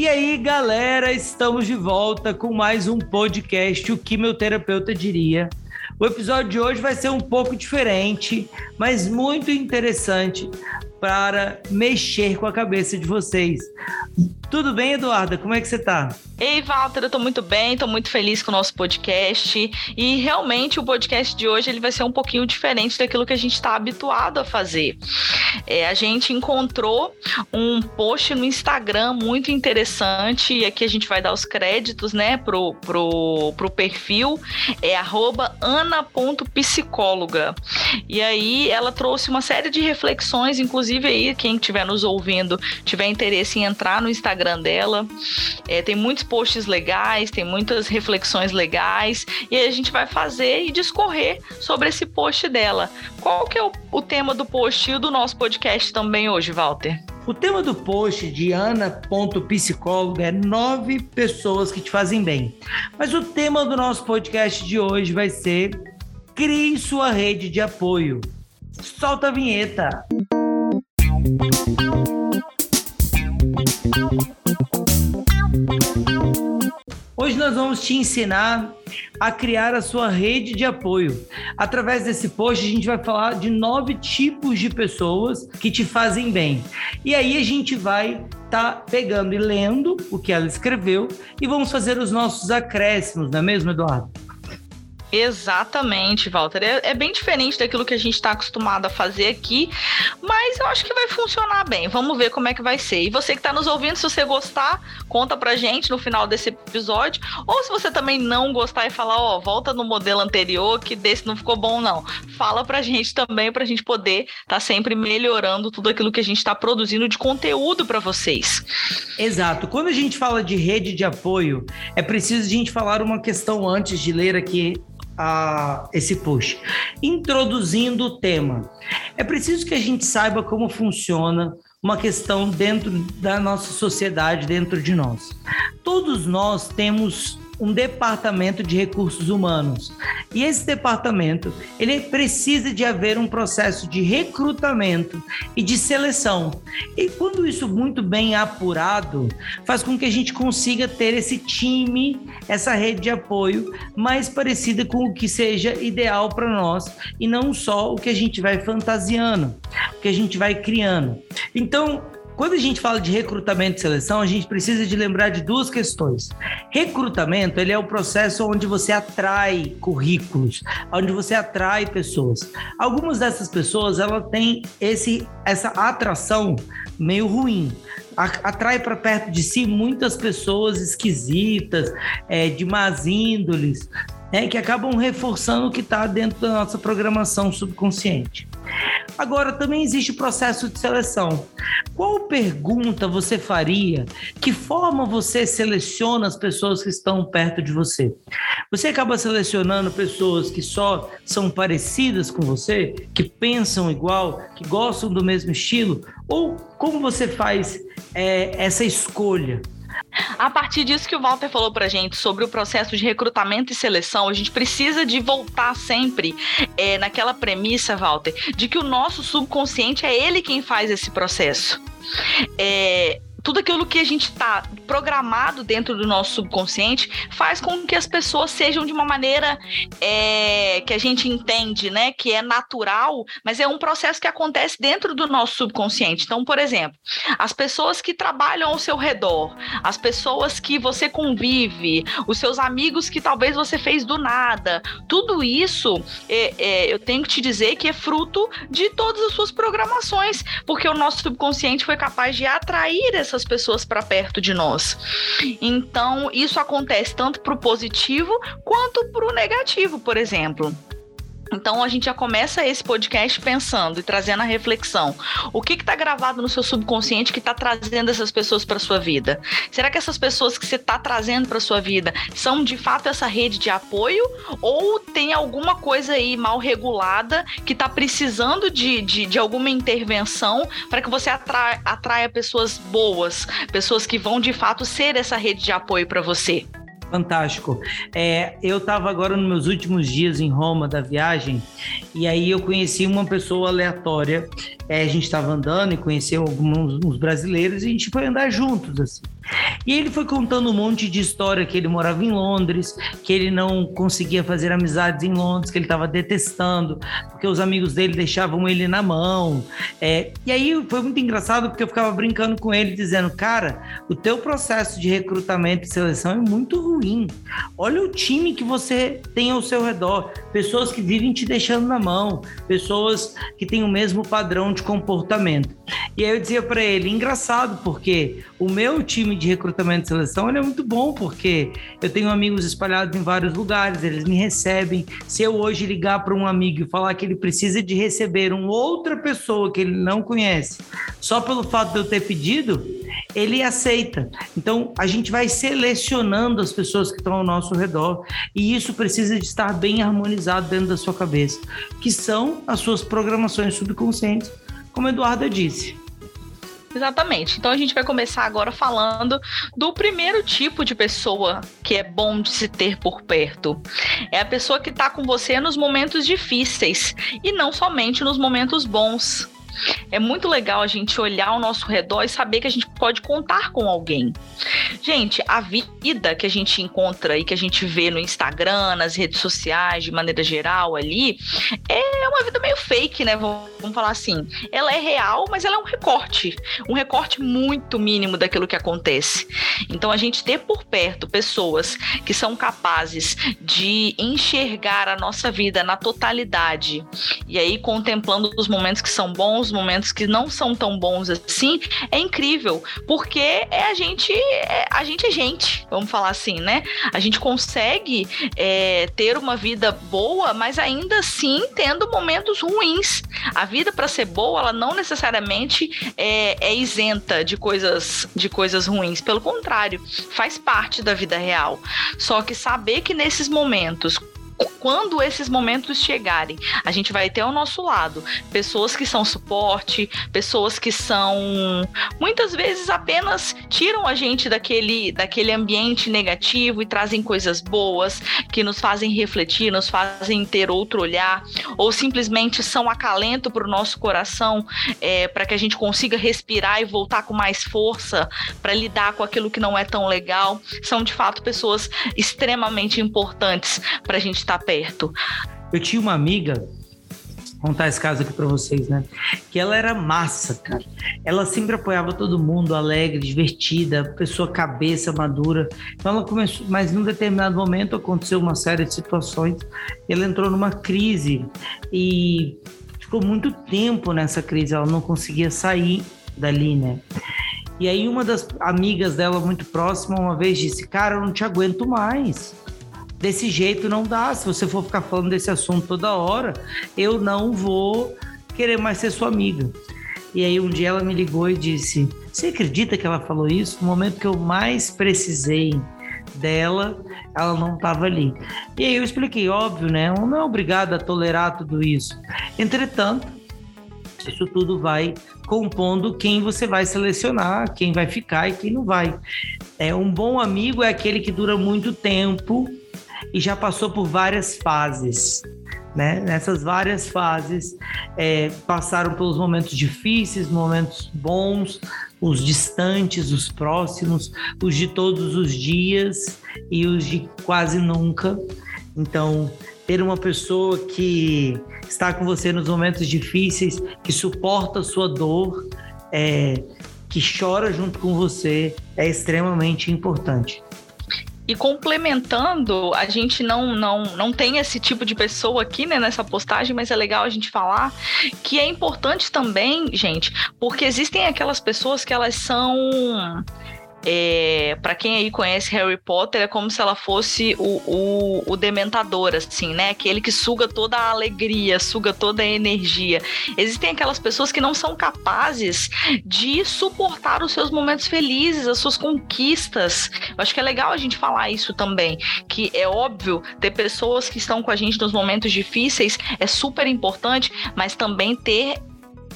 E aí, galera, estamos de volta com mais um podcast, o que meu terapeuta diria. O episódio de hoje vai ser um pouco diferente, mas muito interessante para mexer com a cabeça de vocês. Tudo bem, Eduarda? Como é que você tá? Ei, Walter, eu tô muito bem, tô muito feliz com o nosso podcast. E realmente o podcast de hoje ele vai ser um pouquinho diferente daquilo que a gente está habituado a fazer. É, a gente encontrou um post no Instagram muito interessante, e aqui a gente vai dar os créditos, né, pro, pro, pro perfil, é ana.psicóloga. E aí ela trouxe uma série de reflexões, inclusive aí, quem estiver nos ouvindo, tiver interesse em entrar no Instagram Instagram dela. É, tem muitos posts legais, tem muitas reflexões legais, e a gente vai fazer e discorrer sobre esse post dela. Qual que é o, o tema do post e do nosso podcast também hoje, Walter? O tema do post de Ana.psicóloga é nove pessoas que te fazem bem. Mas o tema do nosso podcast de hoje vai ser Crie sua rede de apoio. Solta a vinheta. Hoje nós vamos te ensinar a criar a sua rede de apoio. Através desse post, a gente vai falar de nove tipos de pessoas que te fazem bem. E aí a gente vai estar tá pegando e lendo o que ela escreveu e vamos fazer os nossos acréscimos, não é mesmo, Eduardo? Exatamente, Walter. É, é, bem diferente daquilo que a gente está acostumado a fazer aqui, mas eu acho que vai funcionar bem. Vamos ver como é que vai ser. E você que está nos ouvindo, se você gostar, conta pra gente no final desse episódio. Ou se você também não gostar e falar, ó, oh, volta no modelo anterior, que desse não ficou bom, não. Fala pra gente também, pra gente poder estar tá sempre melhorando tudo aquilo que a gente está produzindo de conteúdo para vocês. Exato. Quando a gente fala de rede de apoio, é preciso a gente falar uma questão antes de ler aqui a esse push. Introduzindo o tema. É preciso que a gente saiba como funciona uma questão dentro da nossa sociedade, dentro de nós. Todos nós temos um departamento de recursos humanos. E esse departamento, ele precisa de haver um processo de recrutamento e de seleção. E quando isso muito bem apurado, faz com que a gente consiga ter esse time, essa rede de apoio mais parecida com o que seja ideal para nós e não só o que a gente vai fantasiando, o que a gente vai criando. Então, quando a gente fala de recrutamento e seleção, a gente precisa de lembrar de duas questões. Recrutamento, ele é o processo onde você atrai currículos, onde você atrai pessoas. Algumas dessas pessoas, ela tem esse essa atração meio ruim. Atrai para perto de si muitas pessoas esquisitas, é, de más índoles, né, que acabam reforçando o que está dentro da nossa programação subconsciente. Agora, também existe o processo de seleção. Qual pergunta você faria? Que forma você seleciona as pessoas que estão perto de você? Você acaba selecionando pessoas que só são parecidas com você, que pensam igual, que gostam do mesmo estilo? Ou como você faz é, essa escolha? A partir disso que o Walter falou pra gente sobre o processo de recrutamento e seleção, a gente precisa de voltar sempre é, naquela premissa, Walter, de que o nosso subconsciente é ele quem faz esse processo. É, tudo aquilo que a gente está programado dentro do nosso subconsciente faz com que as pessoas sejam de uma maneira é, que a gente entende, né, que é natural, mas é um processo que acontece dentro do nosso subconsciente. Então, por exemplo, as pessoas que trabalham ao seu redor, as pessoas que você convive, os seus amigos que talvez você fez do nada, tudo isso é, é, eu tenho que te dizer que é fruto de todas as suas programações, porque o nosso subconsciente foi capaz de atrair essas pessoas para perto de nós. Então, isso acontece tanto para o positivo quanto para o negativo, por exemplo. Então a gente já começa esse podcast pensando e trazendo a reflexão. O que está gravado no seu subconsciente que está trazendo essas pessoas para sua vida? Será que essas pessoas que você está trazendo para sua vida são de fato essa rede de apoio ou tem alguma coisa aí mal regulada que está precisando de, de, de, alguma intervenção para que você atraia, atraia pessoas boas, pessoas que vão de fato ser essa rede de apoio para você? Fantástico. É, eu estava agora nos meus últimos dias em Roma da viagem e aí eu conheci uma pessoa aleatória. É, a gente estava andando e conheceu alguns brasileiros e a gente foi andar juntos assim. E ele foi contando um monte de história que ele morava em Londres, que ele não conseguia fazer amizades em Londres, que ele estava detestando, porque os amigos dele deixavam ele na mão. É, e aí foi muito engraçado porque eu ficava brincando com ele, dizendo: Cara, o teu processo de recrutamento e seleção é muito ruim. Olha o time que você tem ao seu redor, pessoas que vivem te deixando na mão, pessoas que têm o mesmo padrão de comportamento. E aí eu dizia para ele: engraçado, porque o meu time de recrutamento e seleção ele é muito bom, porque eu tenho amigos espalhados em vários lugares, eles me recebem. Se eu hoje ligar para um amigo e falar que ele precisa de receber uma outra pessoa que ele não conhece, só pelo fato de eu ter pedido, ele aceita. Então, a gente vai selecionando as pessoas que estão ao nosso redor e isso precisa de estar bem harmonizado dentro da sua cabeça, que são as suas programações subconscientes, como a Eduarda disse. Exatamente. Então a gente vai começar agora falando do primeiro tipo de pessoa que é bom de se ter por perto. É a pessoa que está com você nos momentos difíceis e não somente nos momentos bons. É muito legal a gente olhar ao nosso redor e saber que a gente pode contar com alguém. Gente, a vida que a gente encontra e que a gente vê no Instagram, nas redes sociais, de maneira geral ali, é uma vida meio fake, né? Vamos falar assim. Ela é real, mas ela é um recorte. Um recorte muito mínimo daquilo que acontece. Então, a gente ter por perto pessoas que são capazes de enxergar a nossa vida na totalidade e aí contemplando os momentos que são bons alguns momentos que não são tão bons assim, é incrível, porque é a gente, é, a gente é gente, vamos falar assim, né? A gente consegue é, ter uma vida boa, mas ainda assim tendo momentos ruins. A vida para ser boa, ela não necessariamente é, é isenta de coisas, de coisas ruins. Pelo contrário, faz parte da vida real. Só que saber que nesses momentos quando esses momentos chegarem, a gente vai ter ao nosso lado pessoas que são suporte, pessoas que são muitas vezes apenas tiram a gente daquele, daquele ambiente negativo e trazem coisas boas que nos fazem refletir, nos fazem ter outro olhar, ou simplesmente são acalento para o nosso coração, é, para que a gente consiga respirar e voltar com mais força para lidar com aquilo que não é tão legal. São de fato pessoas extremamente importantes para a gente estar tá perto. Eu tinha uma amiga, contar esse caso aqui para vocês, né? Que ela era massa, cara. Ela sempre apoiava todo mundo, alegre, divertida, pessoa cabeça madura. Então ela começou, mas num determinado momento aconteceu uma série de situações. Ela entrou numa crise e ficou muito tempo nessa crise. Ela não conseguia sair dali, né? E aí uma das amigas dela muito próxima uma vez disse: "Cara, eu não te aguento mais desse jeito não dá. Se você for ficar falando desse assunto toda hora, eu não vou querer mais ser sua amiga. E aí um dia ela me ligou e disse: Você acredita que ela falou isso? No momento que eu mais precisei dela, ela não estava ali. E aí eu expliquei, óbvio, né? não é obrigado a tolerar tudo isso. Entretanto, isso tudo vai compondo quem você vai selecionar, quem vai ficar e quem não vai. É um bom amigo é aquele que dura muito tempo e já passou por várias fases. Né? Nessas várias fases, é, passaram pelos momentos difíceis, momentos bons, os distantes, os próximos, os de todos os dias e os de quase nunca. Então, ter uma pessoa que está com você nos momentos difíceis, que suporta a sua dor, é, que chora junto com você, é extremamente importante. E complementando, a gente não, não, não tem esse tipo de pessoa aqui né, nessa postagem, mas é legal a gente falar que é importante também, gente, porque existem aquelas pessoas que elas são é, para quem aí conhece Harry Potter, é como se ela fosse o, o, o, dementador, assim, né? Aquele que suga toda a alegria, suga toda a energia. Existem aquelas pessoas que não são capazes de suportar os seus momentos felizes, as suas conquistas. Eu acho que é legal a gente falar isso também, que é óbvio ter pessoas que estão com a gente nos momentos difíceis é super importante, mas também ter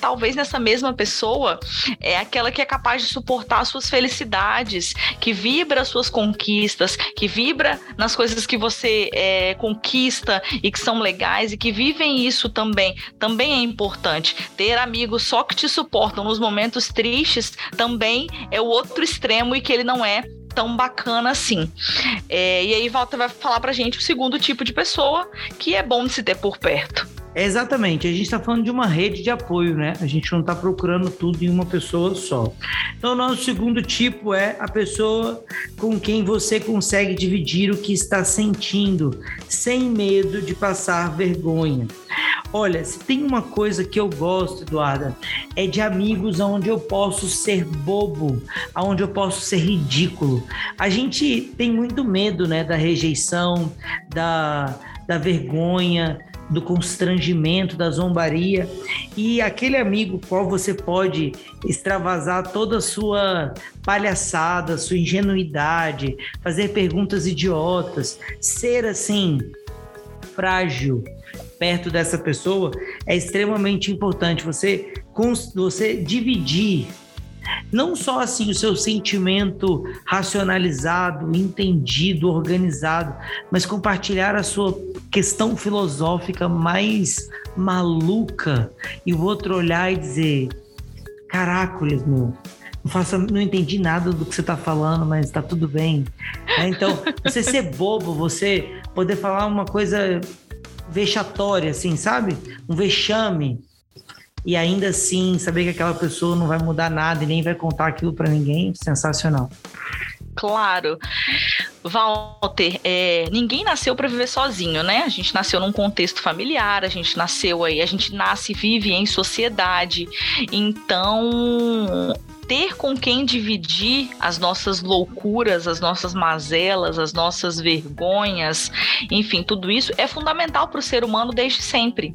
talvez nessa mesma pessoa é aquela que é capaz de suportar suas felicidades, que vibra as suas conquistas, que vibra nas coisas que você é, conquista e que são legais e que vivem isso também. Também é importante. Ter amigos só que te suportam nos momentos tristes também é o outro extremo e que ele não é tão bacana assim. É, e aí Walter vai falar pra gente o segundo tipo de pessoa que é bom de se ter por perto. Exatamente, a gente está falando de uma rede de apoio, né? A gente não está procurando tudo em uma pessoa só. Então, o nosso segundo tipo é a pessoa com quem você consegue dividir o que está sentindo, sem medo de passar vergonha. Olha, se tem uma coisa que eu gosto, Eduarda, é de amigos onde eu posso ser bobo, onde eu posso ser ridículo. A gente tem muito medo, né, da rejeição, da, da vergonha, do constrangimento, da zombaria e aquele amigo qual você pode extravasar toda a sua palhaçada, sua ingenuidade, fazer perguntas idiotas, ser assim frágil perto dessa pessoa é extremamente importante. Você você dividir não só assim o seu sentimento racionalizado, entendido, organizado, mas compartilhar a sua questão filosófica mais maluca e o outro olhar e dizer: Caracoles, meu, não, faço, não entendi nada do que você está falando, mas está tudo bem. É, então, você ser bobo, você poder falar uma coisa vexatória, assim, sabe? Um vexame e ainda assim saber que aquela pessoa não vai mudar nada e nem vai contar aquilo para ninguém, sensacional. Claro. Walter, é, ninguém nasceu para viver sozinho, né? A gente nasceu num contexto familiar, a gente nasceu aí, a gente nasce e vive em sociedade. Então, ter com quem dividir as nossas loucuras, as nossas mazelas, as nossas vergonhas, enfim, tudo isso é fundamental para o ser humano desde sempre.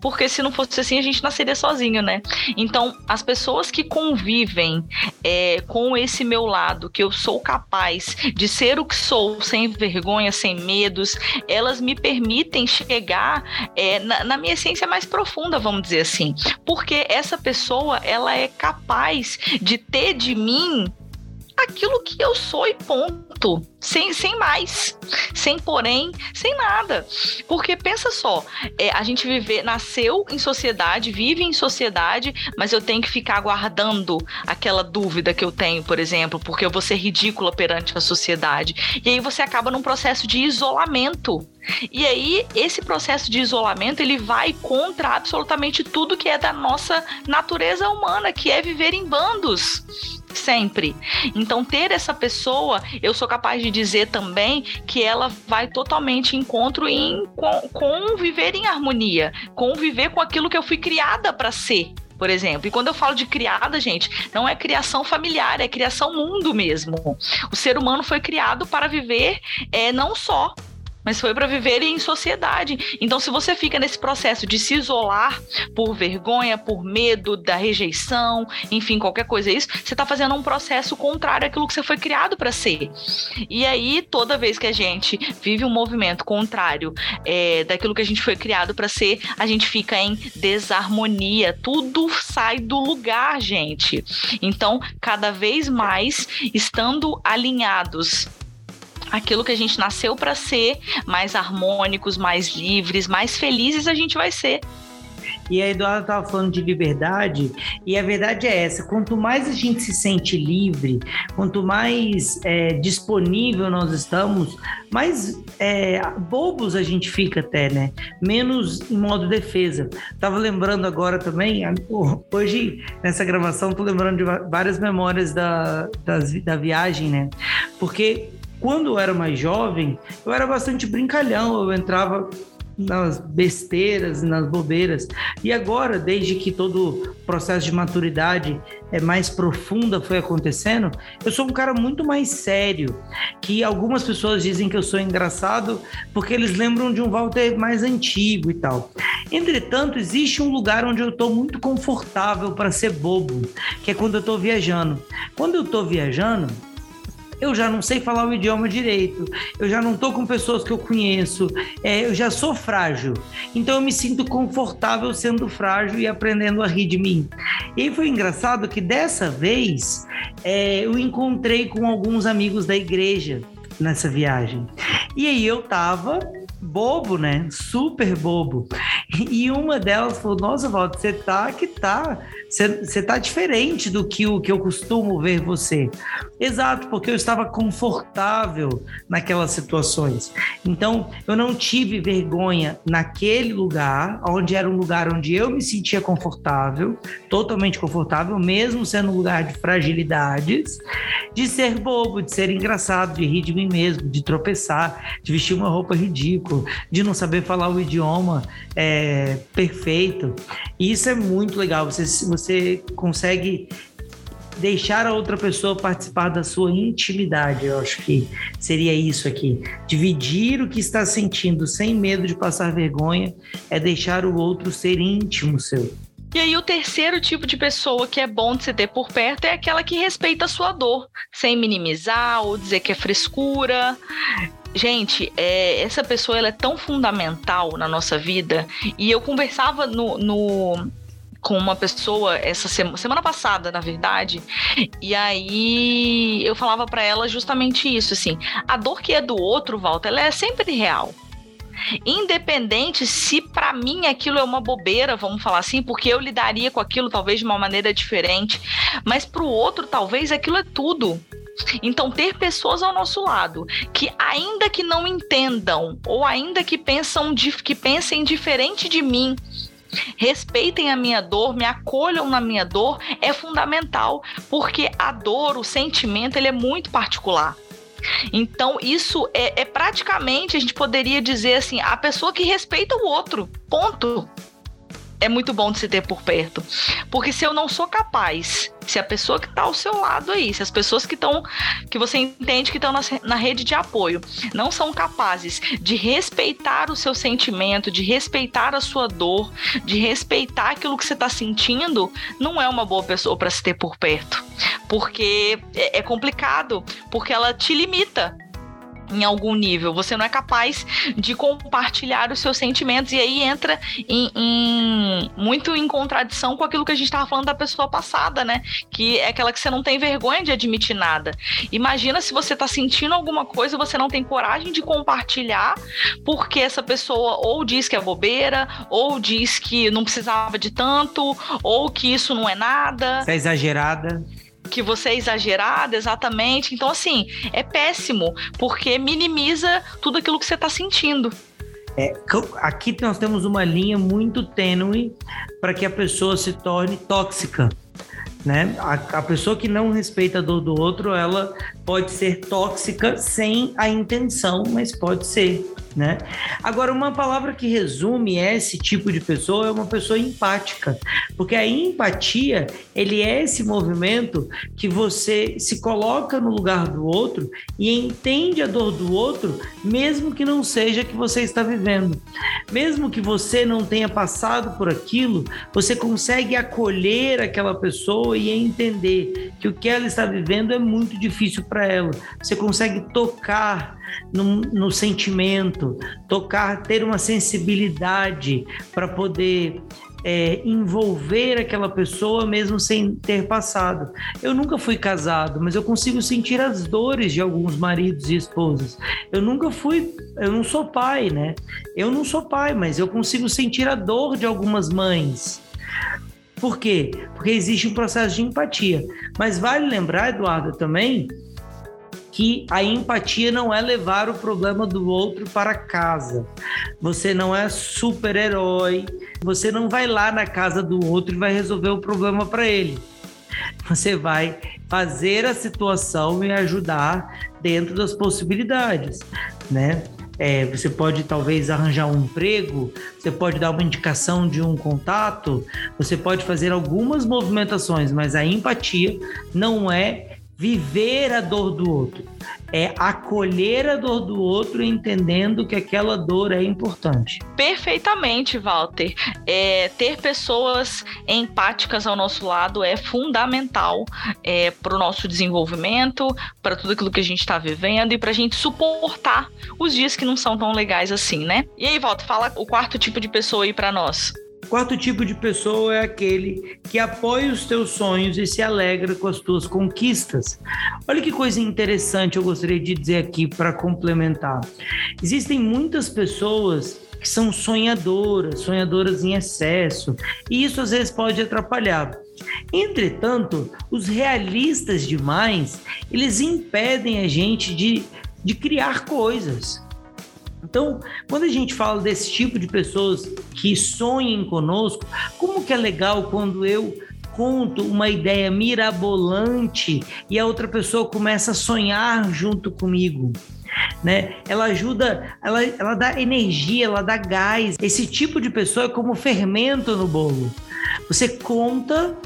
Porque se não fosse assim, a gente nasceria sozinho, né? Então, as pessoas que convivem é, com esse meu lado, que eu sou capaz de ser o que sou, sem vergonha, sem medos, elas me permitem chegar é, na, na minha essência mais profunda, vamos dizer assim. Porque essa pessoa, ela é capaz de ter de mim aquilo que eu sou e ponto. Sem, sem mais. Sem porém, sem nada. Porque pensa só, é, a gente viver, nasceu em sociedade, vive em sociedade, mas eu tenho que ficar guardando aquela dúvida que eu tenho, por exemplo, porque eu vou ser ridícula perante a sociedade. E aí você acaba num processo de isolamento. E aí, esse processo de isolamento, ele vai contra absolutamente tudo que é da nossa natureza humana, que é viver em bandos sempre. Então, ter essa pessoa, eu sou capaz de dizer também que ela vai totalmente encontro em com, com viver em harmonia, conviver com aquilo que eu fui criada para ser por exemplo. E quando eu falo de criada, gente, não é criação familiar, é criação mundo mesmo. O ser humano foi criado para viver é, não só mas foi para viver em sociedade. Então, se você fica nesse processo de se isolar por vergonha, por medo da rejeição, enfim, qualquer coisa isso, você está fazendo um processo contrário àquilo que você foi criado para ser. E aí, toda vez que a gente vive um movimento contrário é, daquilo que a gente foi criado para ser, a gente fica em desarmonia. Tudo sai do lugar, gente. Então, cada vez mais estando alinhados aquilo que a gente nasceu para ser, mais harmônicos, mais livres, mais felizes a gente vai ser. E a Eduarda estava falando de liberdade, e a verdade é essa: quanto mais a gente se sente livre, quanto mais é, disponível nós estamos, mais é, bobos a gente fica até, né? Menos em modo defesa. Tava lembrando agora também, hoje nessa gravação, tô lembrando de várias memórias da, das, da viagem, né? Porque quando eu era mais jovem, eu era bastante brincalhão, eu entrava nas besteiras, nas bobeiras. E agora, desde que todo o processo de maturidade é mais profunda foi acontecendo, eu sou um cara muito mais sério, que algumas pessoas dizem que eu sou engraçado porque eles lembram de um Walter mais antigo e tal. Entretanto, existe um lugar onde eu estou muito confortável para ser bobo, que é quando eu estou viajando. Quando eu estou viajando, eu já não sei falar o idioma direito, eu já não estou com pessoas que eu conheço, é, eu já sou frágil. Então eu me sinto confortável sendo frágil e aprendendo a rir de mim. E foi engraçado que dessa vez é, eu encontrei com alguns amigos da igreja nessa viagem. E aí eu tava bobo, né? Super bobo. E uma delas falou: Nossa, Walter, você tá que tá. Você tá diferente do que o que eu costumo ver você. Exato, porque eu estava confortável naquelas situações. Então, eu não tive vergonha naquele lugar, onde era um lugar onde eu me sentia confortável, totalmente confortável, mesmo sendo um lugar de fragilidades, de ser bobo, de ser engraçado, de rir de mim mesmo, de tropeçar, de vestir uma roupa ridícula, de não saber falar o idioma é, perfeito. E isso é muito legal. Você, você consegue deixar a outra pessoa participar da sua intimidade. Eu acho que seria isso aqui. Dividir o que está sentindo sem medo de passar vergonha é deixar o outro ser íntimo seu. E aí, o terceiro tipo de pessoa que é bom de se ter por perto é aquela que respeita a sua dor, sem minimizar ou dizer que é frescura. Gente, é, essa pessoa ela é tão fundamental na nossa vida. E eu conversava no, no com uma pessoa essa semana, semana passada, na verdade, e aí eu falava para ela justamente isso, assim, a dor que é do outro, Walter, ela é sempre real. Independente se para mim aquilo é uma bobeira, vamos falar assim, porque eu lidaria com aquilo talvez de uma maneira diferente, mas para o outro talvez aquilo é tudo. Então, ter pessoas ao nosso lado que, ainda que não entendam ou ainda que pensam que pensem diferente de mim, respeitem a minha dor, me acolham na minha dor, é fundamental, porque a dor, o sentimento, ele é muito particular. Então, isso é, é praticamente, a gente poderia dizer assim, a pessoa que respeita o outro. Ponto é muito bom de se ter por perto. Porque se eu não sou capaz, se a pessoa que está ao seu lado aí, se as pessoas que estão, que você entende que estão na, na rede de apoio, não são capazes de respeitar o seu sentimento, de respeitar a sua dor, de respeitar aquilo que você está sentindo, não é uma boa pessoa para se ter por perto. Porque é, é complicado, porque ela te limita em algum nível. Você não é capaz de compartilhar os seus sentimentos e aí entra em, em muito em contradição com aquilo que a gente estava falando da pessoa passada, né? Que é aquela que você não tem vergonha de admitir nada. Imagina se você está sentindo alguma coisa, você não tem coragem de compartilhar, porque essa pessoa ou diz que é bobeira, ou diz que não precisava de tanto, ou que isso não é nada. É exagerada que você é exagerada, exatamente. Então, assim, é péssimo, porque minimiza tudo aquilo que você está sentindo. É, aqui nós temos uma linha muito tênue para que a pessoa se torne tóxica. Né? A, a, pessoa que não respeita a dor do outro, ela pode ser tóxica sem a intenção, mas pode ser né? Agora, uma palavra que resume esse tipo de pessoa é uma pessoa empática, porque a empatia, ele é esse movimento que você se coloca no lugar do outro e entende a dor do outro, mesmo que não seja que você está vivendo. Mesmo que você não tenha passado por aquilo, você consegue acolher aquela pessoa e entender que o que ela está vivendo é muito difícil para ela. Você consegue tocar no, no sentimento, tocar, ter uma sensibilidade para poder é, envolver aquela pessoa mesmo sem ter passado. Eu nunca fui casado, mas eu consigo sentir as dores de alguns maridos e esposas. Eu nunca fui, eu não sou pai, né? Eu não sou pai, mas eu consigo sentir a dor de algumas mães. Por quê? Porque existe um processo de empatia. Mas vale lembrar, Eduardo, também que a empatia não é levar o problema do outro para casa. Você não é super-herói, você não vai lá na casa do outro e vai resolver o problema para ele. Você vai fazer a situação e ajudar dentro das possibilidades, né? É, você pode talvez arranjar um emprego, você pode dar uma indicação de um contato, você pode fazer algumas movimentações, mas a empatia não é viver a dor do outro. é acolher a dor do outro entendendo que aquela dor é importante. Perfeitamente, Walter. É, ter pessoas empáticas ao nosso lado é fundamental é, para o nosso desenvolvimento, para tudo aquilo que a gente está vivendo e para a gente suportar os dias que não são tão legais assim, né? E aí, Walter, fala o quarto tipo de pessoa aí para nós. Quarto tipo de pessoa é aquele que apoia os teus sonhos e se alegra com as tuas conquistas. Olha que coisa interessante eu gostaria de dizer aqui para complementar. Existem muitas pessoas que são sonhadoras, sonhadoras em excesso, e isso às vezes pode atrapalhar. Entretanto, os realistas demais, eles impedem a gente de, de criar coisas. Então, quando a gente fala desse tipo de pessoas que sonhem conosco, como que é legal quando eu conto uma ideia mirabolante e a outra pessoa começa a sonhar junto comigo. Né? Ela ajuda, ela, ela dá energia, ela dá gás. Esse tipo de pessoa é como fermento no bolo. Você conta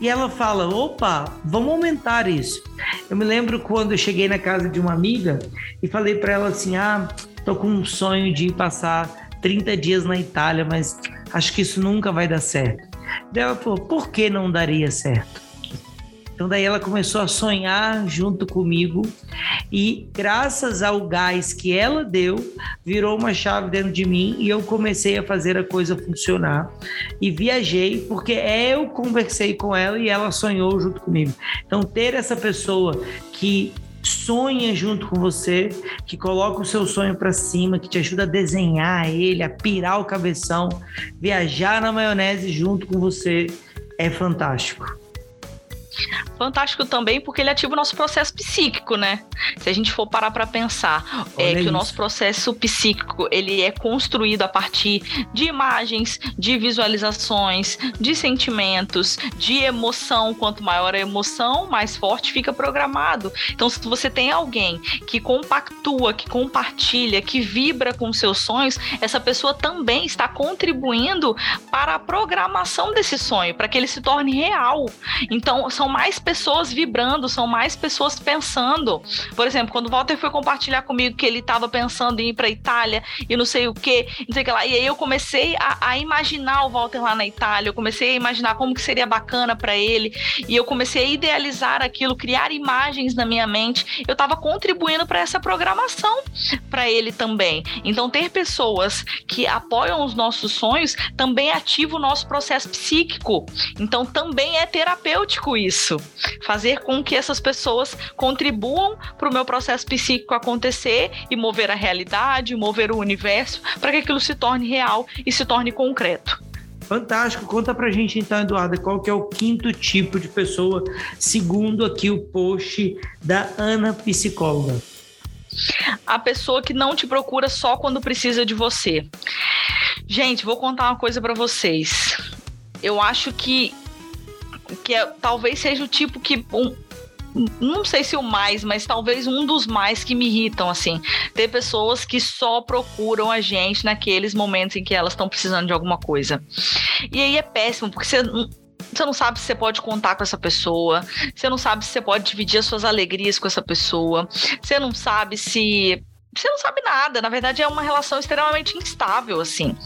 e ela fala: opa, vamos aumentar isso. Eu me lembro quando eu cheguei na casa de uma amiga e falei para ela assim: ah, tô com um sonho de passar 30 dias na Itália, mas acho que isso nunca vai dar certo. Daí ela falou: por que não daria certo? Então daí ela começou a sonhar junto comigo e graças ao gás que ela deu, virou uma chave dentro de mim e eu comecei a fazer a coisa funcionar e viajei porque eu conversei com ela e ela sonhou junto comigo. Então ter essa pessoa que sonha junto com você, que coloca o seu sonho para cima, que te ajuda a desenhar ele, a pirar o cabeção, viajar na maionese junto com você, é fantástico. Fantástico também porque ele ativa o nosso processo psíquico, né? Se a gente for parar para pensar é, que isso. o nosso processo psíquico ele é construído a partir de imagens, de visualizações, de sentimentos, de emoção. Quanto maior a emoção, mais forte fica programado. Então, se você tem alguém que compactua, que compartilha, que vibra com seus sonhos, essa pessoa também está contribuindo para a programação desse sonho, para que ele se torne real. Então, são mais pessoas vibrando, são mais pessoas pensando. Por exemplo, quando o Walter foi compartilhar comigo que ele estava pensando em ir para Itália e não sei o que, não sei o que lá. E aí eu comecei a, a, imaginar o Walter lá na Itália, eu comecei a imaginar como que seria bacana para ele, e eu comecei a idealizar aquilo, criar imagens na minha mente. Eu estava contribuindo para essa programação para ele também. Então, ter pessoas que apoiam os nossos sonhos também ativa o nosso processo psíquico. Então, também é terapêutico isso isso. Fazer com que essas pessoas contribuam para o meu processo psíquico acontecer e mover a realidade, mover o universo, para que aquilo se torne real e se torne concreto. Fantástico. Conta pra gente então, Eduardo, qual que é o quinto tipo de pessoa, segundo aqui o post da Ana Psicóloga. A pessoa que não te procura só quando precisa de você. Gente, vou contar uma coisa para vocês. Eu acho que que é, talvez seja o tipo que um, não sei se o mais, mas talvez um dos mais que me irritam, assim. Ter pessoas que só procuram a gente naqueles momentos em que elas estão precisando de alguma coisa. E aí é péssimo, porque você. Você não sabe se você pode contar com essa pessoa, você não sabe se você pode dividir as suas alegrias com essa pessoa, você não sabe se você não sabe nada. Na verdade, é uma relação extremamente instável, assim.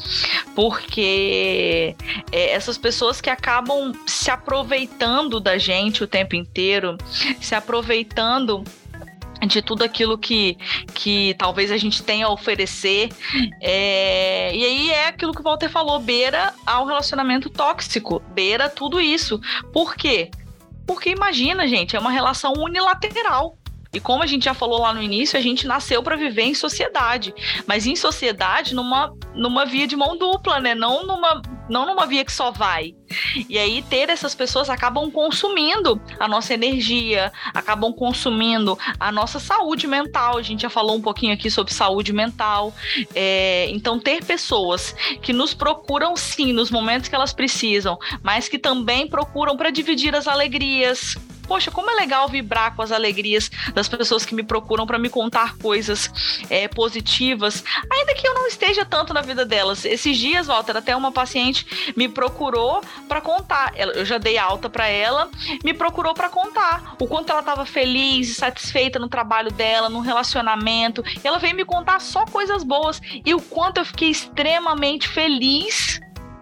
Porque é, essas pessoas que acabam se aproveitando da gente o tempo inteiro, se aproveitando de tudo aquilo que, que talvez a gente tenha a oferecer. É, e aí é aquilo que o Walter falou, beira ao relacionamento tóxico, beira tudo isso. Por quê? Porque imagina, gente, é uma relação unilateral. E como a gente já falou lá no início, a gente nasceu para viver em sociedade, mas em sociedade numa, numa via de mão dupla, né? Não numa, não numa via que só vai. E aí ter essas pessoas acabam consumindo a nossa energia, acabam consumindo a nossa saúde mental. A gente já falou um pouquinho aqui sobre saúde mental. É, então ter pessoas que nos procuram sim nos momentos que elas precisam, mas que também procuram para dividir as alegrias poxa, como é legal vibrar com as alegrias das pessoas que me procuram para me contar coisas é, positivas, ainda que eu não esteja tanto na vida delas. Esses dias, Walter, até uma paciente me procurou para contar. Eu já dei alta para ela, me procurou para contar o quanto ela estava feliz e satisfeita no trabalho dela, no relacionamento. Ela veio me contar só coisas boas e o quanto eu fiquei extremamente feliz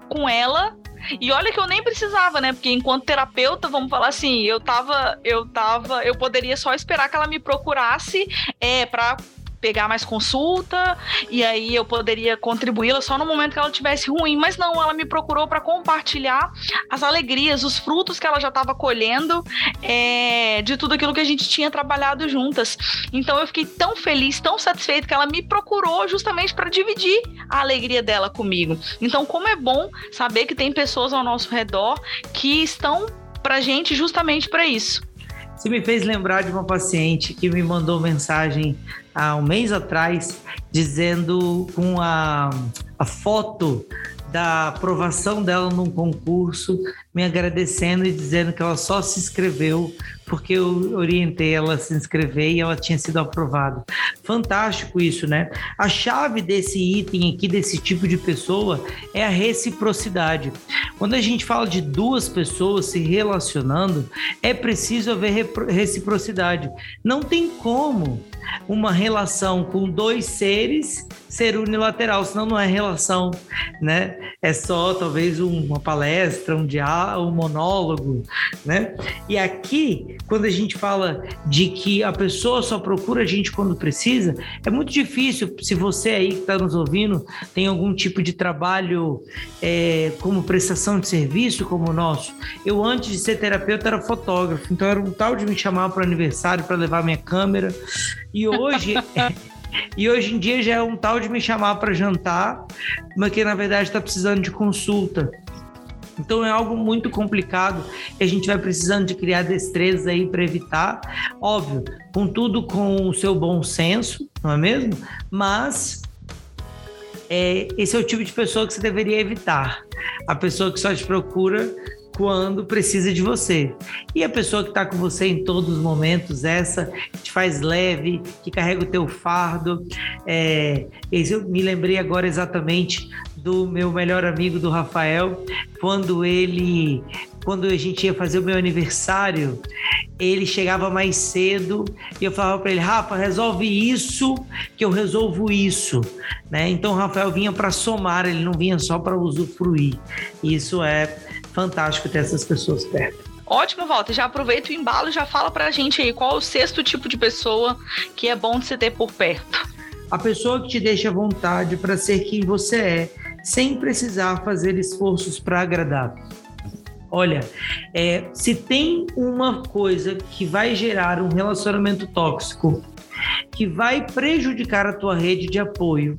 com ela e olha que eu nem precisava, né? Porque enquanto terapeuta, vamos falar assim, eu tava, eu tava, eu poderia só esperar que ela me procurasse é para pegar mais consulta e aí eu poderia contribuí-la só no momento que ela tivesse ruim, mas não, ela me procurou para compartilhar as alegrias, os frutos que ela já estava colhendo é, de tudo aquilo que a gente tinha trabalhado juntas. Então eu fiquei tão feliz, tão satisfeita que ela me procurou justamente para dividir a alegria dela comigo. Então como é bom saber que tem pessoas ao nosso redor que estão pra gente justamente para isso. Você me fez lembrar de uma paciente que me mandou mensagem há um mês atrás, dizendo com a, a foto da aprovação dela num concurso, me agradecendo e dizendo que ela só se inscreveu porque eu orientei ela a se inscrever e ela tinha sido aprovada. Fantástico isso, né? A chave desse item aqui, desse tipo de pessoa, é a reciprocidade. Quando a gente fala de duas pessoas se relacionando, é preciso haver reciprocidade. Não tem como uma relação com dois seres ser unilateral, senão não é relação, né? É só talvez uma palestra, um diálogo, um monólogo, né? E aqui, quando a gente fala de que a pessoa só procura a gente quando precisa, é muito difícil. Se você aí que está nos ouvindo tem algum tipo de trabalho é, como prestação de serviço como o nosso, eu antes de ser terapeuta era fotógrafo, então era um tal de me chamar para o aniversário para levar minha câmera e hoje E hoje em dia já é um tal de me chamar para jantar, mas que na verdade está precisando de consulta. Então é algo muito complicado que a gente vai precisando de criar destrezas aí para evitar, óbvio, contudo com o seu bom senso, não é mesmo? Mas é, esse é o tipo de pessoa que você deveria evitar. A pessoa que só te procura quando precisa de você. E a pessoa que está com você em todos os momentos, essa que te faz leve, que carrega o teu fardo. É, eu me lembrei agora exatamente do meu melhor amigo do Rafael, quando ele quando a gente ia fazer o meu aniversário, ele chegava mais cedo e eu falava para ele, Rafa, resolve isso que eu resolvo isso, né? Então o Rafael vinha para somar, ele não vinha só para usufruir. Isso é fantástico ter essas pessoas perto. Ótimo, Walter. Já aproveita o embalo e já fala pra gente aí qual é o sexto tipo de pessoa que é bom de você ter por perto. A pessoa que te deixa à vontade para ser quem você é, sem precisar fazer esforços para agradar. Olha, é, se tem uma coisa que vai gerar um relacionamento tóxico, que vai prejudicar a tua rede de apoio,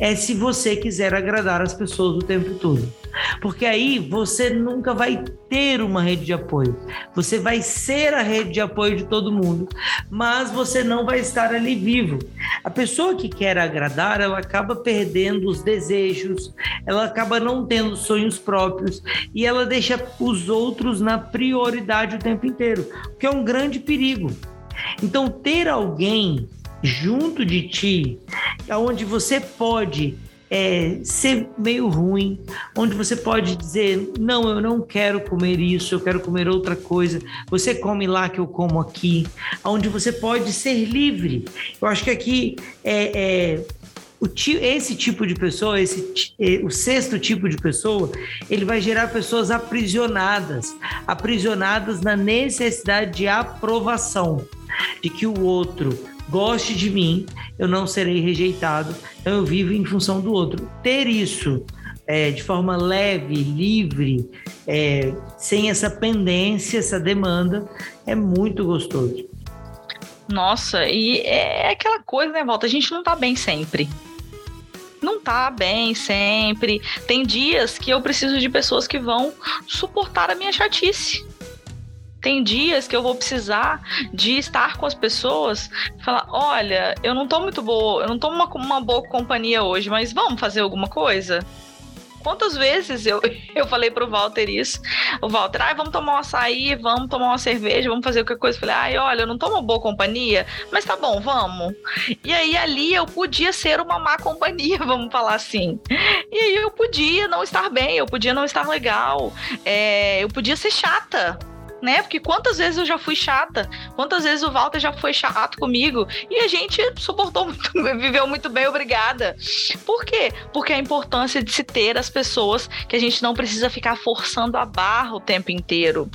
é se você quiser agradar as pessoas o tempo todo. Porque aí você nunca vai ter uma rede de apoio. Você vai ser a rede de apoio de todo mundo, mas você não vai estar ali vivo. A pessoa que quer agradar, ela acaba perdendo os desejos, ela acaba não tendo sonhos próprios e ela deixa os outros na prioridade o tempo inteiro, o que é um grande perigo. Então, ter alguém junto de ti, onde você pode é, ser meio ruim, onde você pode dizer: não, eu não quero comer isso, eu quero comer outra coisa. Você come lá que eu como aqui, onde você pode ser livre. Eu acho que aqui é, é esse tipo de pessoa, esse, é, o sexto tipo de pessoa, ele vai gerar pessoas aprisionadas, aprisionadas na necessidade de aprovação, de que o outro goste de mim, eu não serei rejeitado, então eu vivo em função do outro. Ter isso é, de forma leve, livre, é, sem essa pendência, essa demanda, é muito gostoso. Nossa, e é aquela coisa, né, Volta? A gente não tá bem sempre. Não tá bem sempre. Tem dias que eu preciso de pessoas que vão suportar a minha chatice tem dias que eu vou precisar de estar com as pessoas, falar, olha, eu não tô muito boa, eu não tô uma, uma boa companhia hoje, mas vamos fazer alguma coisa? Quantas vezes eu, eu falei pro Walter isso? O Walter, ah, vamos tomar um açaí, vamos tomar uma cerveja, vamos fazer qualquer coisa. Eu falei, ai, olha, eu não tomo boa companhia, mas tá bom, vamos. E aí ali eu podia ser uma má companhia, vamos falar assim. E aí eu podia não estar bem, eu podia não estar legal, é, eu podia ser chata né? Porque quantas vezes eu já fui chata, quantas vezes o Walter já foi chato comigo e a gente suportou muito, viveu muito bem, obrigada. Por quê? Porque a importância de se ter as pessoas que a gente não precisa ficar forçando a barra o tempo inteiro.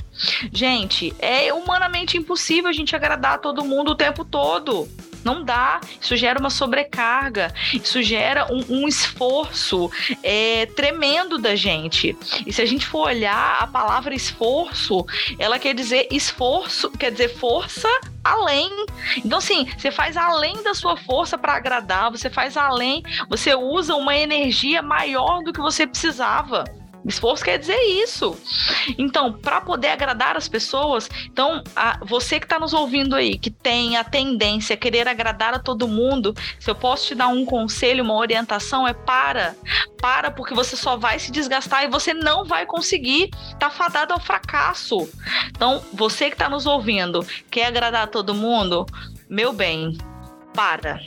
Gente, é humanamente impossível a gente agradar todo mundo o tempo todo. Não dá. Isso gera uma sobrecarga. Isso gera um, um esforço é, tremendo da gente. E se a gente for olhar a palavra esforço, ela quer dizer esforço, quer dizer força além. Então, assim, você faz além da sua força para agradar, você faz além, você usa uma energia maior do que você precisava. Esforço quer dizer isso. Então, para poder agradar as pessoas, então, a, você que está nos ouvindo aí, que tem a tendência a querer agradar a todo mundo, se eu posso te dar um conselho, uma orientação, é para. Para, porque você só vai se desgastar e você não vai conseguir. Tá fadado ao fracasso. Então, você que está nos ouvindo, quer agradar a todo mundo, meu bem, para.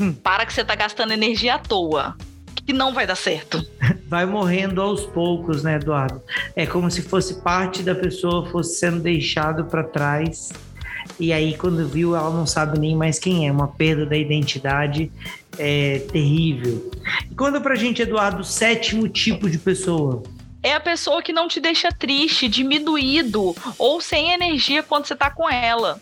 Hum. Para que você está gastando energia à toa que não vai dar certo. Vai morrendo aos poucos, né, Eduardo? É como se fosse parte da pessoa fosse sendo deixado para trás. E aí, quando viu, ela não sabe nem mais quem é. Uma perda da identidade é terrível. E conta pra gente, Eduardo, o sétimo tipo de pessoa é a pessoa que não te deixa triste, diminuído ou sem energia quando você tá com ela.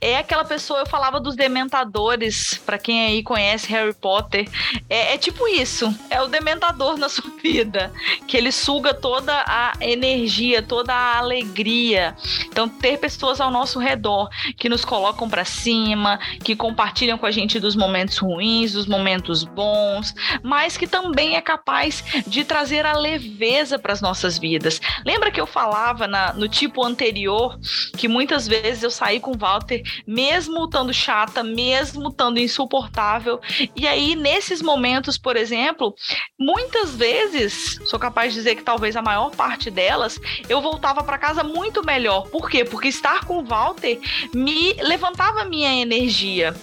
É aquela pessoa, eu falava dos dementadores, para quem aí conhece Harry Potter, é, é, tipo isso, é o dementador na sua vida, que ele suga toda a energia, toda a alegria. Então, ter pessoas ao nosso redor que nos colocam para cima, que compartilham com a gente dos momentos ruins, dos momentos bons, mas que também é capaz de trazer a leveza para as nossas vidas. Lembra que eu falava na, no tipo anterior que muitas vezes eu saí com o Walter, mesmo estando chata, mesmo estando insuportável. E aí, nesses momentos, por exemplo, muitas vezes, sou capaz de dizer que talvez a maior parte delas, eu voltava para casa muito melhor. Por quê? Porque estar com o Walter me levantava minha energia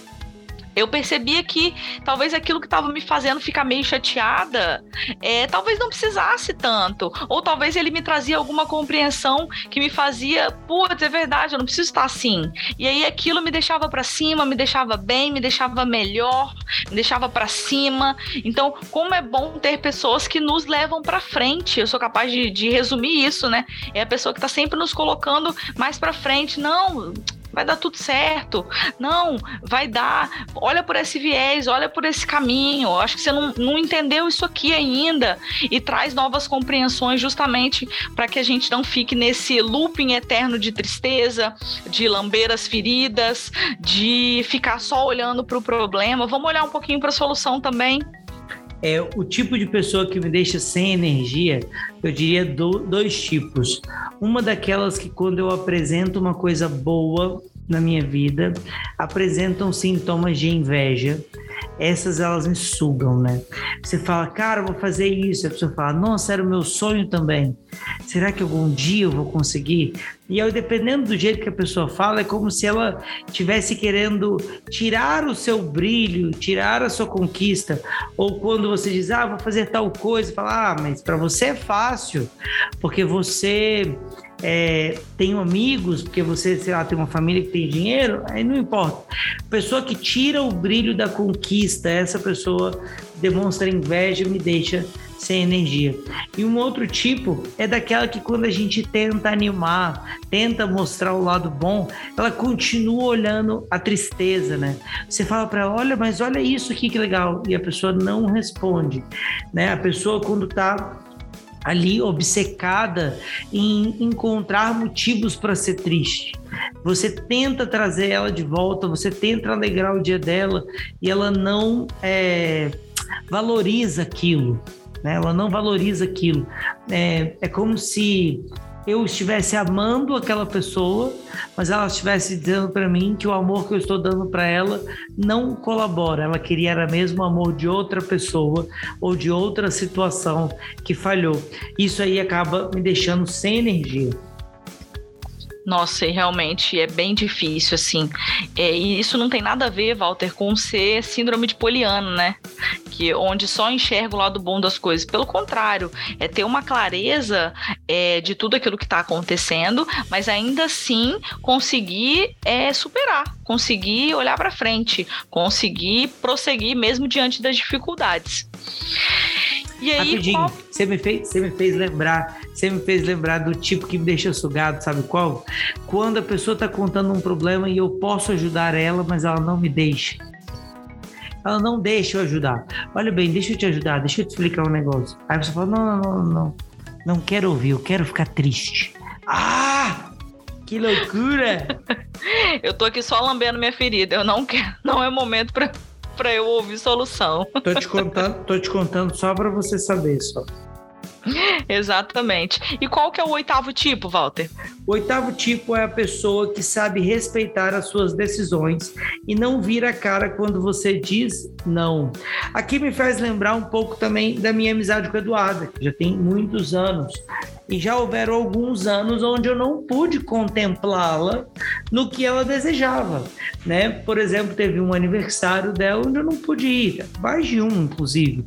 eu percebia que talvez aquilo que estava me fazendo ficar meio chateada, é, talvez não precisasse tanto. Ou talvez ele me trazia alguma compreensão que me fazia, putz, é verdade, eu não preciso estar assim. E aí aquilo me deixava para cima, me deixava bem, me deixava melhor, me deixava para cima. Então, como é bom ter pessoas que nos levam para frente. Eu sou capaz de, de resumir isso, né? É a pessoa que está sempre nos colocando mais para frente. Não, vai dar tudo certo. Não, vai dar. Olha por esse viés, olha por esse caminho. Acho que você não, não entendeu isso aqui ainda. E traz novas compreensões justamente para que a gente não fique nesse looping eterno de tristeza, de lamber as feridas, de ficar só olhando para o problema. Vamos olhar um pouquinho para a solução também é o tipo de pessoa que me deixa sem energia, eu diria do, dois tipos. Uma daquelas que quando eu apresento uma coisa boa na minha vida, apresentam sintomas de inveja. Essas elas me sugam, né? Você fala, cara, eu vou fazer isso. A pessoa fala, nossa, era o meu sonho também. Será que algum dia eu vou conseguir? E aí, dependendo do jeito que a pessoa fala, é como se ela tivesse querendo tirar o seu brilho, tirar a sua conquista. Ou quando você diz, ah, vou fazer tal coisa, fala, ah, mas para você é fácil, porque você é, tem amigos, porque você, sei lá, tem uma família que tem dinheiro, aí não importa. Pessoa que tira o brilho da conquista, essa pessoa demonstra inveja, me deixa sem energia. E um outro tipo é daquela que quando a gente tenta animar, tenta mostrar o lado bom, ela continua olhando a tristeza, né? Você fala para ela, olha, mas olha isso aqui que legal, e a pessoa não responde, né? A pessoa quando tá ali obcecada em encontrar motivos para ser triste. Você tenta trazer ela de volta, você tenta alegrar o dia dela e ela não é, valoriza aquilo, né? Ela não valoriza aquilo. É, é como se eu estivesse amando aquela pessoa, mas ela estivesse dizendo para mim que o amor que eu estou dando para ela não colabora. Ela queria era mesmo o amor de outra pessoa ou de outra situação que falhou. Isso aí acaba me deixando sem energia. Nossa, e realmente é bem difícil, assim. É, e isso não tem nada a ver, Walter, com ser síndrome de Poliano, né? Que onde só enxerga o lado bom das coisas. Pelo contrário, é ter uma clareza é, de tudo aquilo que está acontecendo, mas ainda assim conseguir é, superar, conseguir olhar para frente, conseguir prosseguir mesmo diante das dificuldades. E aí, Rapidinho, qual... você, me fez, você me fez lembrar, você me fez lembrar do tipo que me deixa sugado, sabe qual? Quando a pessoa está contando um problema e eu posso ajudar ela, mas ela não me deixa. Ela não deixa eu ajudar. Olha bem, deixa eu te ajudar, deixa eu te explicar um negócio. Aí você fala: não, não, não, não. Não quero ouvir, eu quero ficar triste. Ah! Que loucura! eu tô aqui só lambendo minha ferida. Eu não quero, não é momento para para eu ouvir solução. Tô te contando, tô te contando só para você saber só. Exatamente. E qual que é o oitavo tipo, Walter? O oitavo tipo é a pessoa que sabe respeitar as suas decisões e não vira a cara quando você diz não. Aqui me faz lembrar um pouco também da minha amizade com a Eduarda, que já tem muitos anos. E já houveram alguns anos onde eu não pude contemplá-la no que ela desejava, né? Por exemplo, teve um aniversário dela onde eu não pude ir, mais de um, inclusive,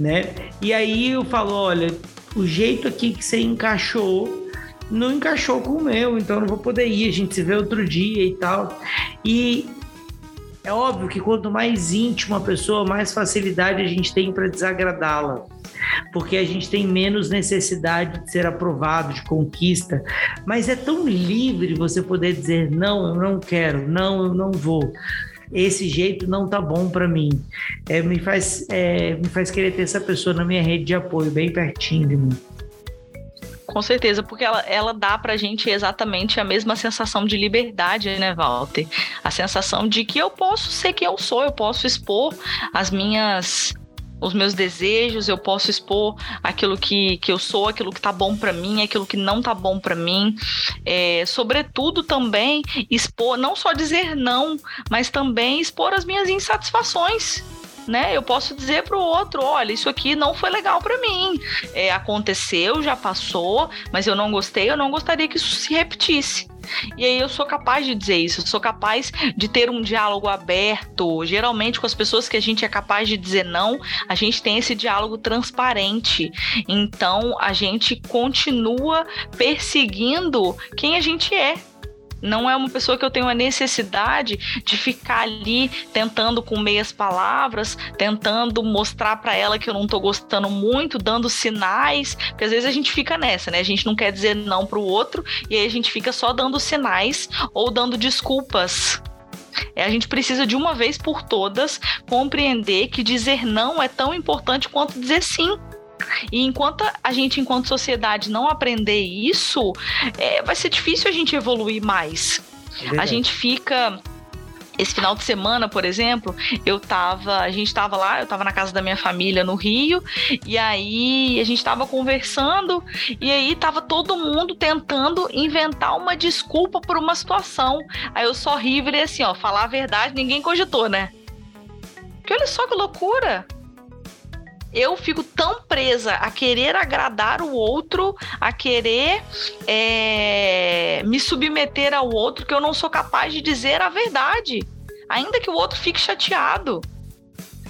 né? E aí eu falo, olha, o jeito aqui que você encaixou não encaixou com o meu, então não vou poder ir, a gente se vê outro dia e tal. E é óbvio que quanto mais íntima a pessoa, mais facilidade a gente tem para desagradá-la. Porque a gente tem menos necessidade de ser aprovado, de conquista. Mas é tão livre você poder dizer: não, eu não quero, não, eu não vou esse jeito não tá bom para mim. É, me, faz, é, me faz querer ter essa pessoa na minha rede de apoio, bem pertinho de mim. Com certeza, porque ela, ela dá pra gente exatamente a mesma sensação de liberdade, né, Walter? A sensação de que eu posso ser quem eu sou, eu posso expor as minhas os meus desejos, eu posso expor aquilo que, que eu sou, aquilo que tá bom para mim, aquilo que não tá bom para mim. É, sobretudo também expor, não só dizer não, mas também expor as minhas insatisfações né? Eu posso dizer para o outro, olha, isso aqui não foi legal para mim. É, aconteceu, já passou, mas eu não gostei, eu não gostaria que isso se repetisse. E aí eu sou capaz de dizer isso, eu sou capaz de ter um diálogo aberto. Geralmente com as pessoas que a gente é capaz de dizer não, a gente tem esse diálogo transparente. Então a gente continua perseguindo quem a gente é não é uma pessoa que eu tenho a necessidade de ficar ali tentando com meias palavras, tentando mostrar para ela que eu não tô gostando muito, dando sinais, porque às vezes a gente fica nessa, né? A gente não quer dizer não pro outro e aí a gente fica só dando sinais ou dando desculpas. É, a gente precisa de uma vez por todas compreender que dizer não é tão importante quanto dizer sim. E enquanto a gente, enquanto sociedade, não aprender isso, é, vai ser difícil a gente evoluir mais. É a gente fica esse final de semana, por exemplo, eu tava, a gente tava lá, eu tava na casa da minha família no Rio, e aí a gente tava conversando, e aí tava todo mundo tentando inventar uma desculpa por uma situação. Aí eu só ri e virei assim, ó, falar a verdade, ninguém cogitou, né? Porque olha só que loucura eu fico tão presa a querer agradar o outro, a querer é, me submeter ao outro, que eu não sou capaz de dizer a verdade. Ainda que o outro fique chateado.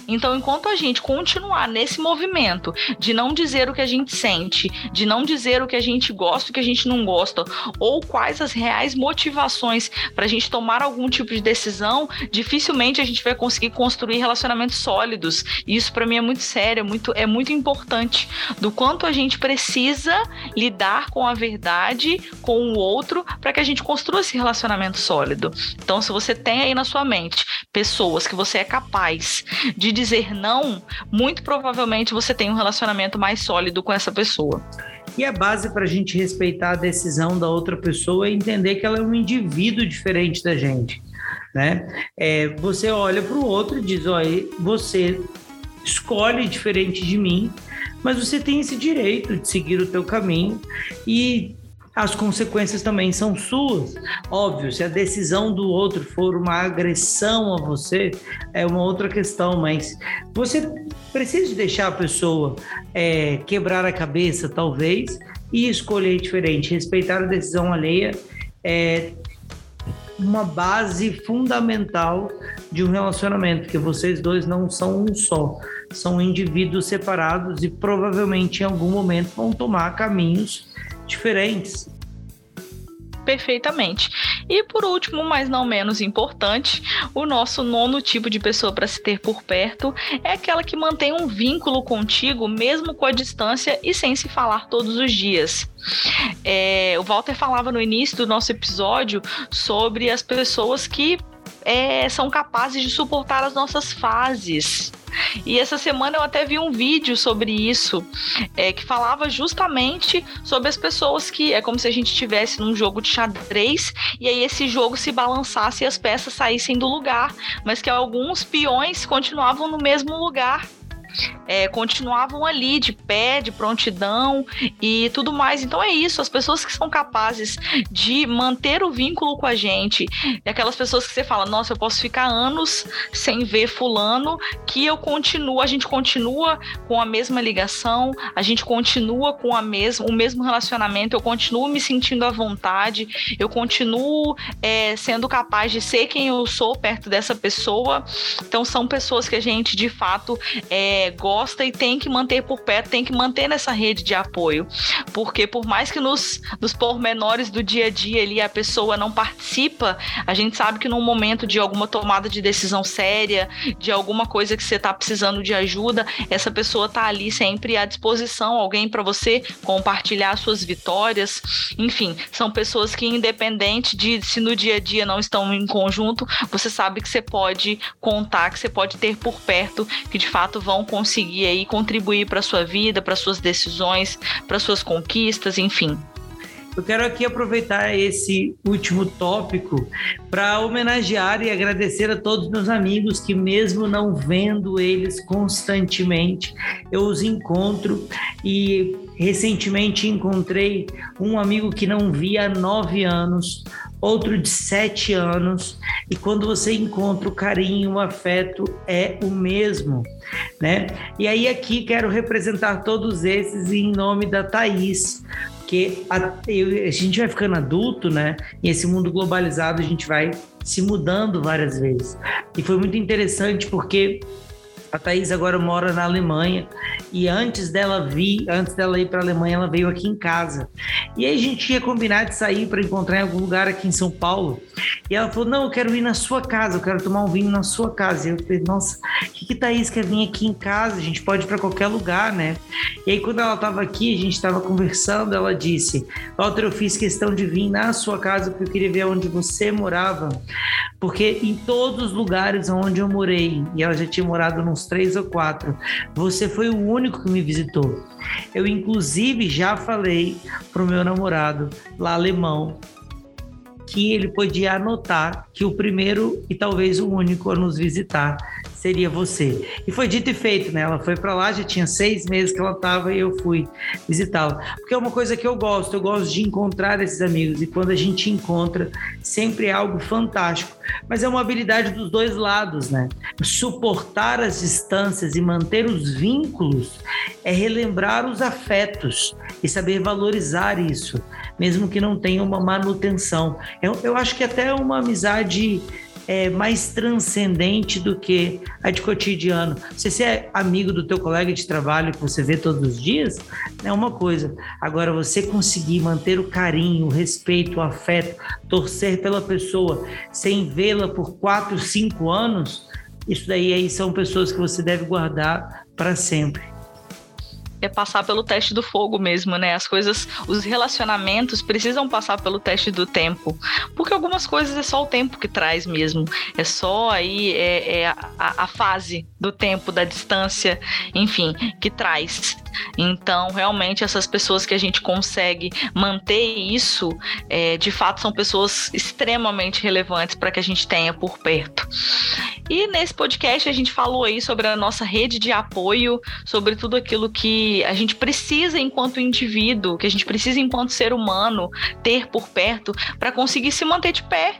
Então, enquanto a gente continuar nesse movimento de não dizer o que a gente sente, de não dizer o que a gente gosta e o que a gente não gosta, ou quais as reais motivações para a gente tomar algum tipo de decisão, dificilmente a gente vai conseguir construir relacionamentos sólidos. E isso para mim é muito sério, é muito, é muito importante do quanto a gente precisa lidar com a verdade, com o outro, para que a gente construa esse relacionamento sólido. Então, se você tem aí na sua mente pessoas que você é capaz de dizer não, muito provavelmente você tem um relacionamento mais sólido com essa pessoa. E a base para a gente respeitar a decisão da outra pessoa é entender que ela é um indivíduo diferente da gente. Né? É, você olha para o outro e diz: olha, você escolhe diferente de mim, mas você tem esse direito de seguir o teu caminho e as consequências também são suas. Óbvio, se a decisão do outro for uma agressão a você, é uma outra questão, mas você precisa deixar a pessoa é, quebrar a cabeça, talvez, e escolher diferente. Respeitar a decisão alheia é uma base fundamental de um relacionamento, que vocês dois não são um só, são indivíduos separados e provavelmente em algum momento vão tomar caminhos diferentes. Perfeitamente. E por último, mas não menos importante, o nosso nono tipo de pessoa para se ter por perto é aquela que mantém um vínculo contigo, mesmo com a distância e sem se falar todos os dias. É, o Walter falava no início do nosso episódio sobre as pessoas que é, são capazes de suportar as nossas fases. E essa semana eu até vi um vídeo sobre isso, é, que falava justamente sobre as pessoas que é como se a gente estivesse num jogo de xadrez e aí esse jogo se balançasse e as peças saíssem do lugar, mas que alguns peões continuavam no mesmo lugar é, continuavam ali de pé, de prontidão e tudo mais. Então é isso, as pessoas que são capazes de manter o vínculo com a gente, e aquelas pessoas que você fala, nossa, eu posso ficar anos sem ver fulano, que eu continuo, a gente continua com a mesma ligação, a gente continua com a mesma, o mesmo relacionamento, eu continuo me sentindo à vontade, eu continuo é, sendo capaz de ser quem eu sou perto dessa pessoa. Então são pessoas que a gente de fato é, gosta e tem que manter por perto, tem que manter nessa rede de apoio. Porque por mais que nos, nos pormenores do dia a dia ali a pessoa não participa, a gente sabe que num momento de alguma tomada de decisão séria, de alguma coisa que você está precisando de ajuda, essa pessoa está ali sempre à disposição, alguém para você compartilhar suas vitórias. Enfim, são pessoas que, independente de se no dia a dia não estão em conjunto, você sabe que você pode contar, que você pode ter por perto, que de fato vão conseguir aí contribuir para sua vida, para suas decisões, para suas conquistas, enfim. Eu quero aqui aproveitar esse último tópico para homenagear e agradecer a todos meus amigos que, mesmo não vendo eles constantemente, eu os encontro. E recentemente encontrei um amigo que não via há nove anos, outro de sete anos, e quando você encontra o carinho, o afeto é o mesmo, né? E aí aqui quero representar todos esses em nome da Thaís, porque a, a, gente vai ficando adulto, né? E esse mundo globalizado a gente vai se mudando várias vezes. E foi muito interessante porque a Thaís agora mora na Alemanha e antes dela vir, antes dela ir para a Alemanha, ela veio aqui em casa. E aí a gente ia combinar de sair para encontrar em algum lugar aqui em São Paulo. E ela falou: Não, eu quero ir na sua casa, eu quero tomar um vinho na sua casa. E eu falei: Nossa, o que, que Thaís quer vir aqui em casa? A gente pode ir para qualquer lugar, né? E aí, quando ela estava aqui, a gente estava conversando, ela disse: Walter, eu fiz questão de vir na sua casa porque eu queria ver onde você morava. Porque em todos os lugares onde eu morei, e ela já tinha morado três ou quatro. Você foi o único que me visitou. Eu, inclusive, já falei pro meu namorado lá alemão que ele podia anotar que o primeiro e talvez o único a nos visitar seria você. E foi dito e feito, né? Ela foi para lá, já tinha seis meses que ela estava e eu fui visitá-la. Porque é uma coisa que eu gosto, eu gosto de encontrar esses amigos e quando a gente encontra, sempre é algo fantástico. Mas é uma habilidade dos dois lados, né? Suportar as distâncias e manter os vínculos é relembrar os afetos e saber valorizar isso, mesmo que não tenha uma manutenção. Eu, eu acho que até uma amizade é, mais transcendente do que a de cotidiano. Se você é amigo do teu colega de trabalho que você vê todos os dias, é uma coisa. Agora, você conseguir manter o carinho, o respeito, o afeto, torcer pela pessoa sem vê-la por quatro, cinco anos, isso daí aí são pessoas que você deve guardar para sempre é passar pelo teste do fogo mesmo, né? As coisas, os relacionamentos precisam passar pelo teste do tempo. Porque algumas coisas é só o tempo que traz mesmo. É só aí é, é a, a fase do tempo, da distância, enfim, que traz. Então, realmente, essas pessoas que a gente consegue manter isso, é, de fato, são pessoas extremamente relevantes para que a gente tenha por perto. E nesse podcast a gente falou aí sobre a nossa rede de apoio, sobre tudo aquilo que a gente precisa, enquanto indivíduo, que a gente precisa, enquanto ser humano, ter por perto para conseguir se manter de pé,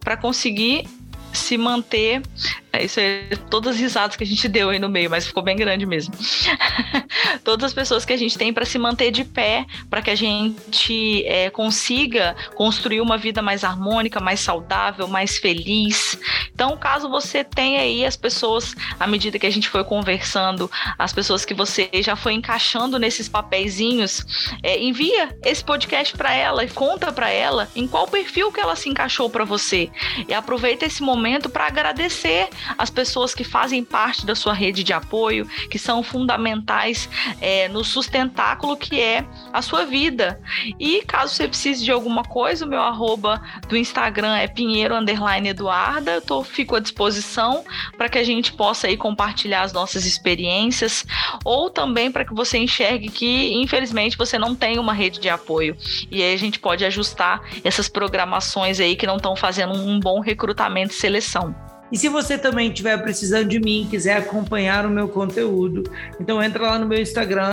para conseguir se manter. É, isso é todas as risadas que a gente deu aí no meio, mas ficou bem grande mesmo. todas as pessoas que a gente tem para se manter de pé, para que a gente é, consiga construir uma vida mais harmônica, mais saudável, mais feliz. Então, caso você tenha aí as pessoas, à medida que a gente foi conversando, as pessoas que você já foi encaixando nesses papeizinhos, é, envia esse podcast para ela e conta para ela em qual perfil que ela se encaixou para você. E aproveita esse momento momento para agradecer as pessoas que fazem parte da sua rede de apoio, que são fundamentais é, no sustentáculo que é a sua vida. E caso você precise de alguma coisa, o meu arroba do Instagram é Pinheiro Eduarda. Eu tô, fico à disposição para que a gente possa aí compartilhar as nossas experiências ou também para que você enxergue que, infelizmente, você não tem uma rede de apoio. E aí a gente pode ajustar essas programações aí que não estão fazendo um bom recrutamento seleção. E se você também estiver precisando de mim, quiser acompanhar o meu conteúdo, então entra lá no meu Instagram,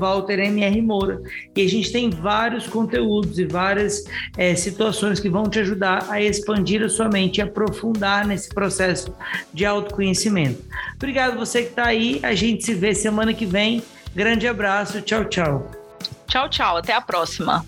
WalterMRMoura. E a gente tem vários conteúdos e várias é, situações que vão te ajudar a expandir a sua mente e aprofundar nesse processo de autoconhecimento. Obrigado você que está aí. A gente se vê semana que vem. Grande abraço. Tchau, tchau. Tchau, tchau. Até a próxima.